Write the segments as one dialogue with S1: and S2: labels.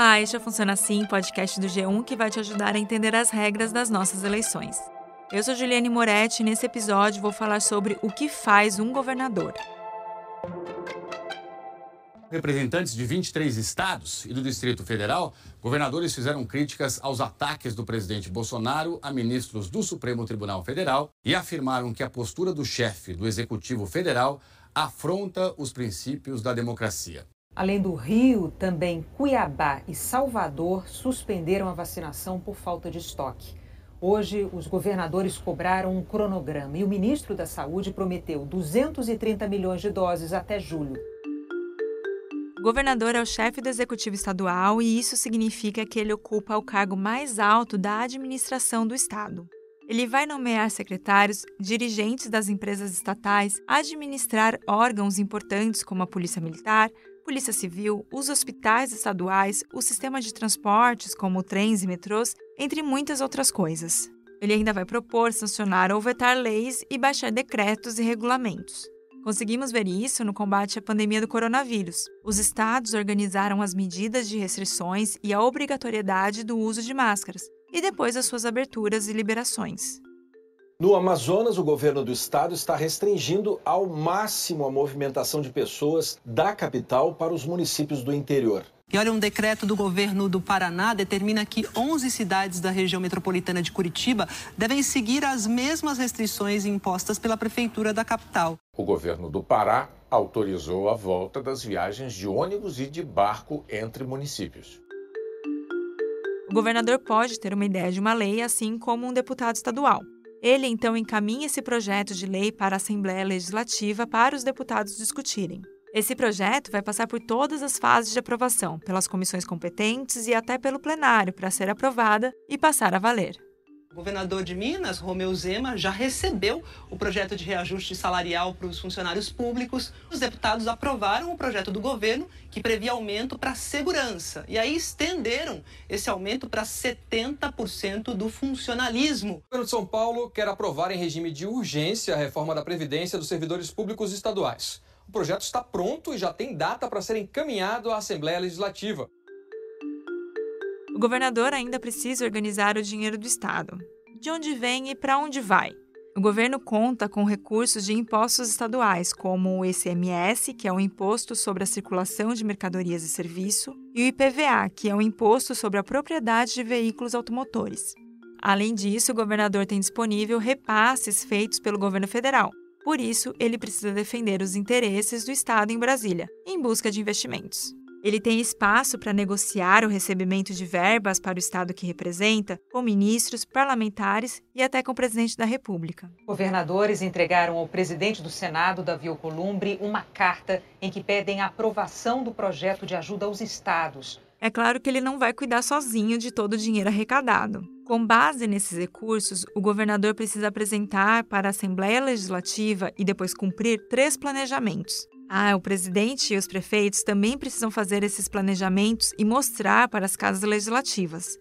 S1: Olá, este é Funciona Assim, podcast do G1 que vai te ajudar a entender as regras das nossas eleições. Eu sou Juliane Moretti e nesse episódio vou falar sobre o que faz um governador.
S2: Representantes de 23 estados e do Distrito Federal, governadores fizeram críticas aos ataques do presidente Bolsonaro a ministros do Supremo Tribunal Federal e afirmaram que a postura do chefe do Executivo Federal afronta os princípios da democracia.
S3: Além do Rio, também Cuiabá e Salvador suspenderam a vacinação por falta de estoque. Hoje, os governadores cobraram um cronograma e o ministro da Saúde prometeu 230 milhões de doses até julho.
S1: O governador é o chefe do executivo estadual e isso significa que ele ocupa o cargo mais alto da administração do estado. Ele vai nomear secretários, dirigentes das empresas estatais, administrar órgãos importantes como a Polícia Militar, Polícia Civil, os hospitais estaduais, o sistema de transportes, como trens e metrôs, entre muitas outras coisas. Ele ainda vai propor, sancionar ou vetar leis e baixar decretos e regulamentos. Conseguimos ver isso no combate à pandemia do coronavírus. Os estados organizaram as medidas de restrições e a obrigatoriedade do uso de máscaras, e depois as suas aberturas e liberações.
S4: No Amazonas, o governo do estado está restringindo ao máximo a movimentação de pessoas da capital para os municípios do interior.
S5: E olha, um decreto do governo do Paraná determina que 11 cidades da região metropolitana de Curitiba devem seguir as mesmas restrições impostas pela prefeitura da capital.
S6: O governo do Pará autorizou a volta das viagens de ônibus e de barco entre municípios.
S1: O governador pode ter uma ideia de uma lei, assim como um deputado estadual. Ele então encaminha esse projeto de lei para a Assembleia Legislativa para os deputados discutirem. Esse projeto vai passar por todas as fases de aprovação, pelas comissões competentes e até pelo plenário para ser aprovada e passar a valer.
S5: O governador de Minas, Romeu Zema, já recebeu o projeto de reajuste salarial para os funcionários públicos. Os deputados aprovaram o projeto do governo que previa aumento para a segurança e aí estenderam esse aumento para 70% do funcionalismo.
S7: O governo de São Paulo quer aprovar em regime de urgência a reforma da Previdência dos servidores públicos estaduais. O projeto está pronto e já tem data para ser encaminhado à Assembleia Legislativa.
S1: Governador ainda precisa organizar o dinheiro do Estado. De onde vem e para onde vai? O governo conta com recursos de impostos estaduais, como o ICMS, que é o Imposto sobre a Circulação de Mercadorias e Serviço, e o IPVA, que é o Imposto sobre a Propriedade de Veículos Automotores. Além disso, o governador tem disponível repasses feitos pelo governo federal. Por isso, ele precisa defender os interesses do Estado em Brasília, em busca de investimentos. Ele tem espaço para negociar o recebimento de verbas para o Estado que representa, com ministros, parlamentares e até com o presidente da República.
S3: Governadores entregaram ao presidente do Senado, Davi Alcolumbre, uma carta em que pedem a aprovação do projeto de ajuda aos estados.
S1: É claro que ele não vai cuidar sozinho de todo o dinheiro arrecadado. Com base nesses recursos, o governador precisa apresentar para a Assembleia Legislativa e depois cumprir três planejamentos. Ah, o presidente e os prefeitos também precisam fazer esses planejamentos e mostrar para as casas legislativas.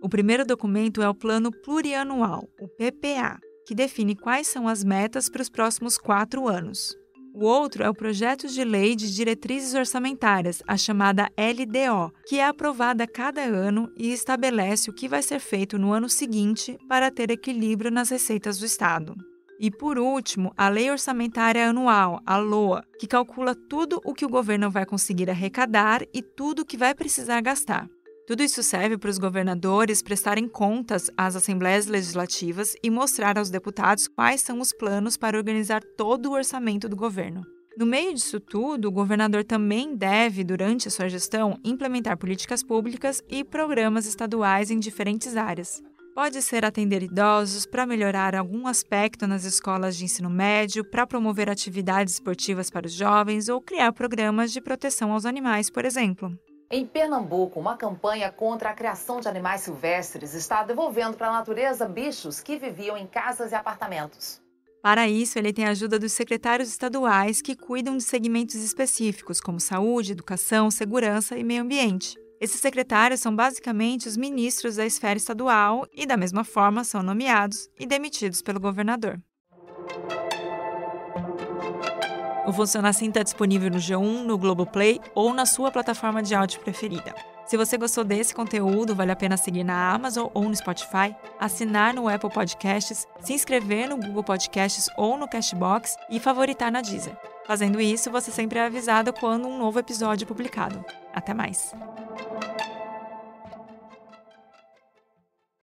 S1: O primeiro documento é o Plano Plurianual, o PPA, que define quais são as metas para os próximos quatro anos. O outro é o Projeto de Lei de Diretrizes Orçamentárias, a chamada LDO, que é aprovada cada ano e estabelece o que vai ser feito no ano seguinte para ter equilíbrio nas receitas do Estado. E por último, a Lei Orçamentária Anual, a LOA, que calcula tudo o que o governo vai conseguir arrecadar e tudo o que vai precisar gastar. Tudo isso serve para os governadores prestarem contas às assembleias legislativas e mostrar aos deputados quais são os planos para organizar todo o orçamento do governo. No meio disso tudo, o governador também deve, durante a sua gestão, implementar políticas públicas e programas estaduais em diferentes áreas. Pode ser atender idosos para melhorar algum aspecto nas escolas de ensino médio, para promover atividades esportivas para os jovens ou criar programas de proteção aos animais, por exemplo.
S8: Em Pernambuco, uma campanha contra a criação de animais silvestres está devolvendo para a natureza bichos que viviam em casas e apartamentos.
S1: Para isso, ele tem a ajuda dos secretários estaduais que cuidam de segmentos específicos, como saúde, educação, segurança e meio ambiente. Esses secretários são basicamente os ministros da esfera estadual e, da mesma forma, são nomeados e demitidos pelo governador. O Funciona Assim está disponível no G1, no Globoplay ou na sua plataforma de áudio preferida. Se você gostou desse conteúdo, vale a pena seguir na Amazon ou no Spotify, assinar no Apple Podcasts, se inscrever no Google Podcasts ou no Cashbox e favoritar na Deezer. Fazendo isso, você sempre é avisado quando um novo episódio é publicado. Até mais!